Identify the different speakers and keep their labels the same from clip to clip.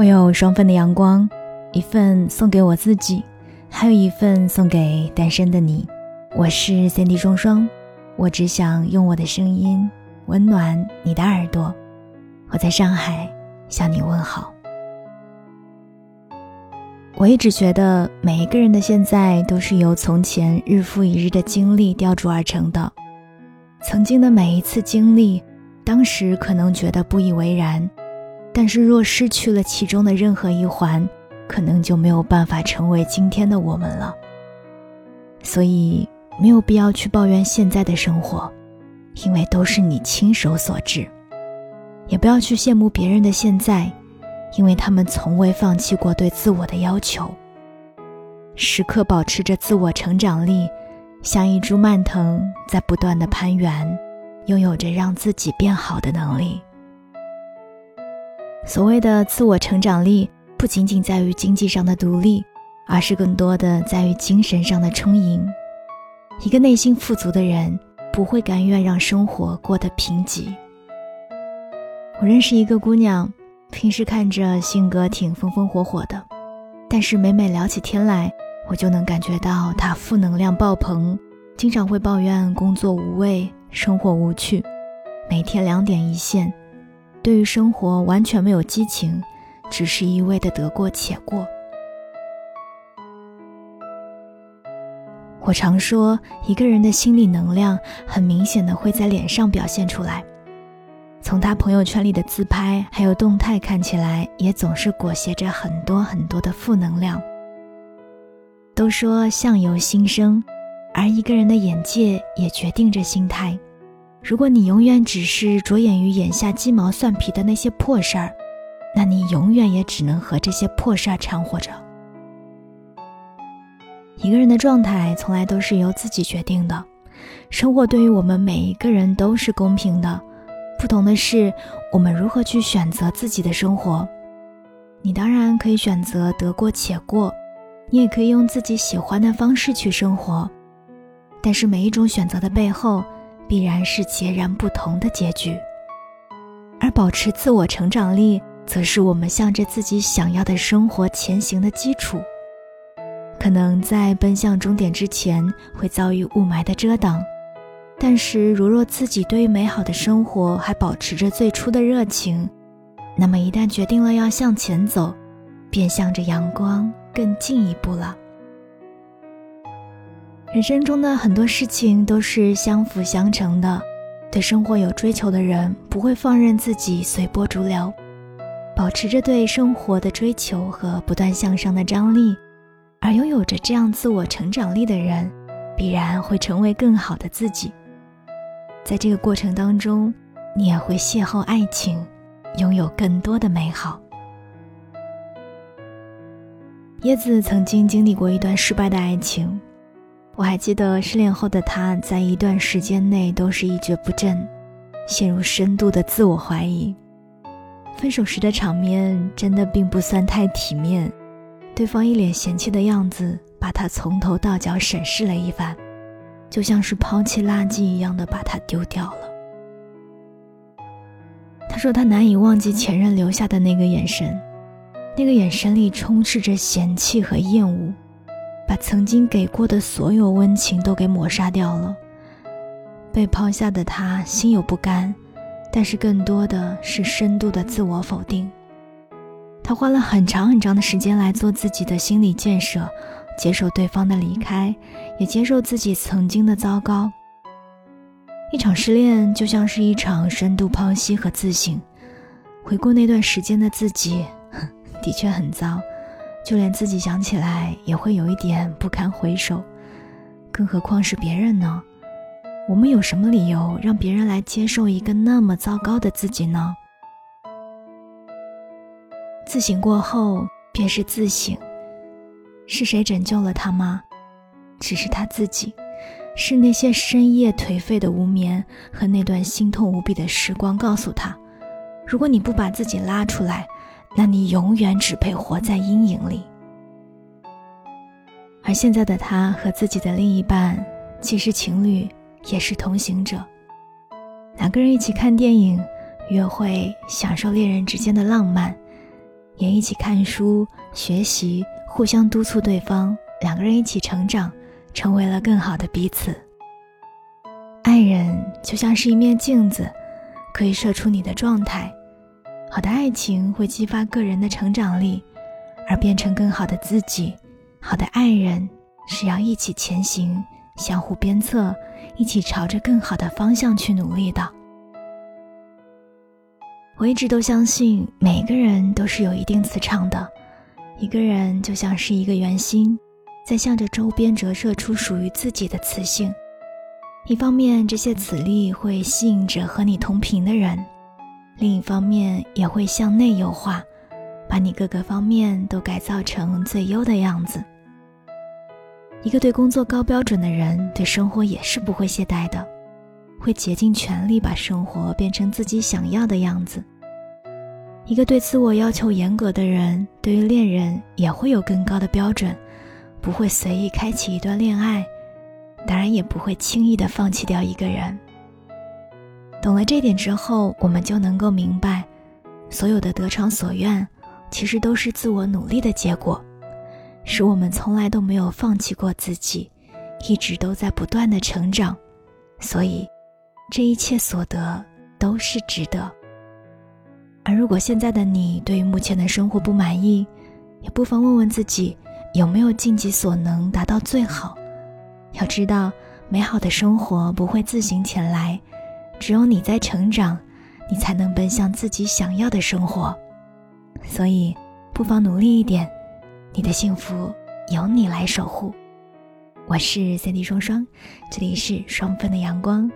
Speaker 1: 我有双份的阳光，一份送给我自己，还有一份送给单身的你。我是三 D 双双，我只想用我的声音温暖你的耳朵。我在上海向你问好。我一直觉得每一个人的现在都是由从前日复一日的经历雕琢而成的。曾经的每一次经历，当时可能觉得不以为然。但是，若失去了其中的任何一环，可能就没有办法成为今天的我们了。所以，没有必要去抱怨现在的生活，因为都是你亲手所致；也不要去羡慕别人的现在，因为他们从未放弃过对自我的要求，时刻保持着自我成长力，像一株蔓藤在不断的攀援，拥有着让自己变好的能力。所谓的自我成长力，不仅仅在于经济上的独立，而是更多的在于精神上的充盈。一个内心富足的人，不会甘愿让生活过得贫瘠。我认识一个姑娘，平时看着性格挺风风火火的，但是每每聊起天来，我就能感觉到她负能量爆棚，经常会抱怨工作无味、生活无趣，每天两点一线。对于生活完全没有激情，只是一味的得过且过。我常说，一个人的心理能量很明显的会在脸上表现出来。从他朋友圈里的自拍还有动态看起来，也总是裹挟着很多很多的负能量。都说相由心生，而一个人的眼界也决定着心态。如果你永远只是着眼于眼下鸡毛蒜皮的那些破事儿，那你永远也只能和这些破事儿掺和着。一个人的状态从来都是由自己决定的，生活对于我们每一个人都是公平的，不同的是我们如何去选择自己的生活。你当然可以选择得过且过，你也可以用自己喜欢的方式去生活，但是每一种选择的背后。必然是截然不同的结局，而保持自我成长力，则是我们向着自己想要的生活前行的基础。可能在奔向终点之前会遭遇雾霾的遮挡，但是如若自己对于美好的生活还保持着最初的热情，那么一旦决定了要向前走，便向着阳光更进一步了。人生中的很多事情都是相辅相成的，对生活有追求的人不会放任自己随波逐流，保持着对生活的追求和不断向上的张力，而拥有着这样自我成长力的人，必然会成为更好的自己。在这个过程当中，你也会邂逅爱情，拥有更多的美好。叶子曾经经历过一段失败的爱情。我还记得失恋后的他，在一段时间内都是一蹶不振，陷入深度的自我怀疑。分手时的场面真的并不算太体面，对方一脸嫌弃的样子，把他从头到脚审视了一番，就像是抛弃垃圾一样的把他丢掉了。他说他难以忘记前任留下的那个眼神，那个眼神里充斥着嫌弃和厌恶。把曾经给过的所有温情都给抹杀掉了。被抛下的他心有不甘，但是更多的是深度的自我否定。他花了很长很长的时间来做自己的心理建设，接受对方的离开，也接受自己曾经的糟糕。一场失恋就像是一场深度剖析和自省，回顾那段时间的自己，的确很糟。就连自己想起来也会有一点不堪回首，更何况是别人呢？我们有什么理由让别人来接受一个那么糟糕的自己呢？自省过后便是自省，是谁拯救了他吗？只是他自己，是那些深夜颓废的无眠和那段心痛无比的时光告诉他：如果你不把自己拉出来。那你永远只配活在阴影里。而现在的他和自己的另一半，既是情侣，也是同行者。两个人一起看电影、约会，享受恋人之间的浪漫，也一起看书学习，互相督促对方，两个人一起成长，成为了更好的彼此。爱人就像是一面镜子，可以射出你的状态。好的爱情会激发个人的成长力，而变成更好的自己。好的爱人是要一起前行，相互鞭策，一起朝着更好的方向去努力的。我一直都相信，每个人都是有一定磁场的。一个人就像是一个圆心，在向着周边折射出属于自己的磁性。一方面，这些磁力会吸引着和你同频的人；另一方面，也会向内优化，把你各个方面都改造成最优的样子。一个对工作高标准的人，对生活也是不会懈怠的，会竭尽全力把生活变成自己想要的样子。一个对自我要求严格的人，对于恋人也会有更高的标准，不会随意开启一段恋爱。当然也不会轻易的放弃掉一个人。懂了这点之后，我们就能够明白，所有的得偿所愿，其实都是自我努力的结果，使我们从来都没有放弃过自己，一直都在不断的成长，所以，这一切所得都是值得。而如果现在的你对于目前的生活不满意，也不妨问问自己，有没有尽己所能达到最好。要知道，美好的生活不会自行前来，只有你在成长，你才能奔向自己想要的生活。所以，不妨努力一点，你的幸福由你来守护。我是三 D 双双，这里是双份的阳光。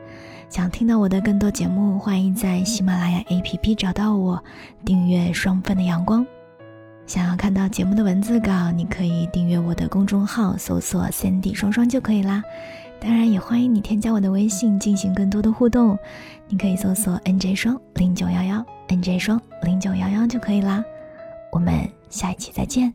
Speaker 1: 想听到我的更多节目，欢迎在喜马拉雅 APP 找到我，订阅双份的阳光。想要看到节目的文字稿，你可以订阅我的公众号，搜索 “Cindy 双双”就可以啦。当然，也欢迎你添加我的微信进行更多的互动，你可以搜索 “nj 双零九幺幺 ”，“nj 双零九幺幺”就可以啦。我们下一期再见。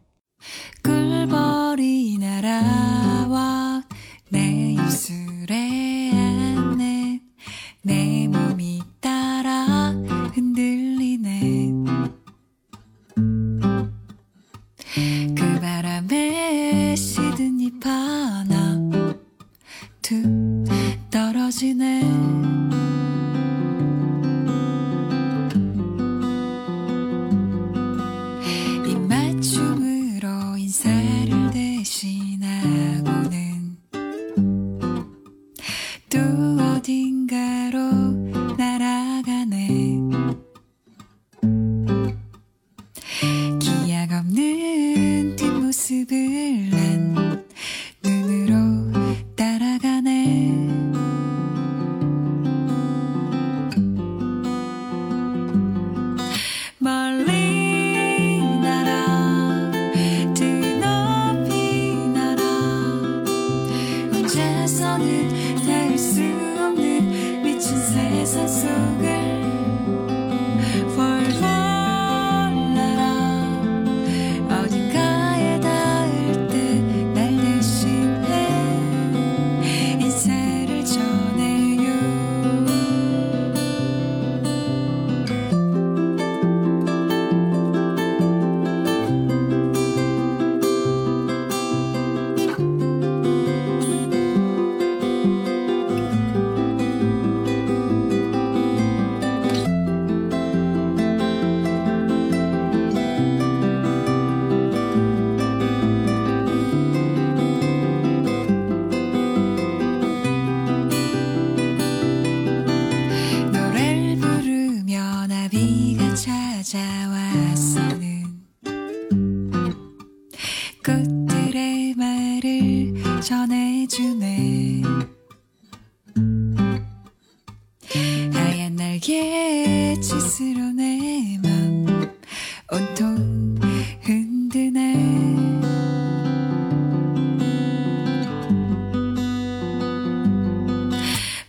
Speaker 2: 온통 흔드네.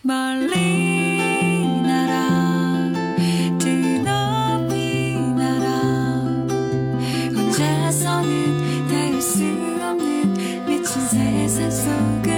Speaker 2: 멀리 날아 드 높이 날아 혼자서는 닿을 수 없는 미친 세상 속